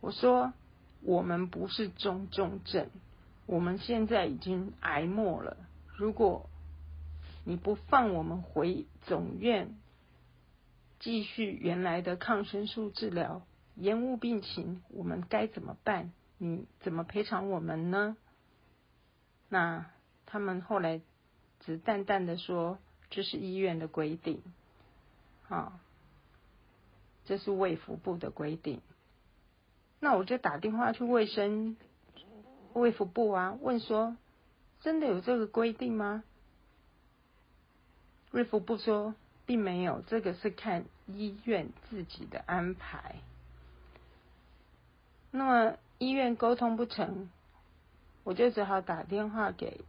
我说我们不是中重症，我们现在已经癌末了。如果你不放我们回总院，继续原来的抗生素治疗，延误病情，我们该怎么办？你怎么赔偿我们呢？那他们后来只淡淡的说，这是医院的规定，啊，这是卫福部的规定。那我就打电话去卫生卫福部啊，问说，真的有这个规定吗？卫福部说，并没有，这个是看医院自己的安排。那么医院沟通不成，我就只好打电话给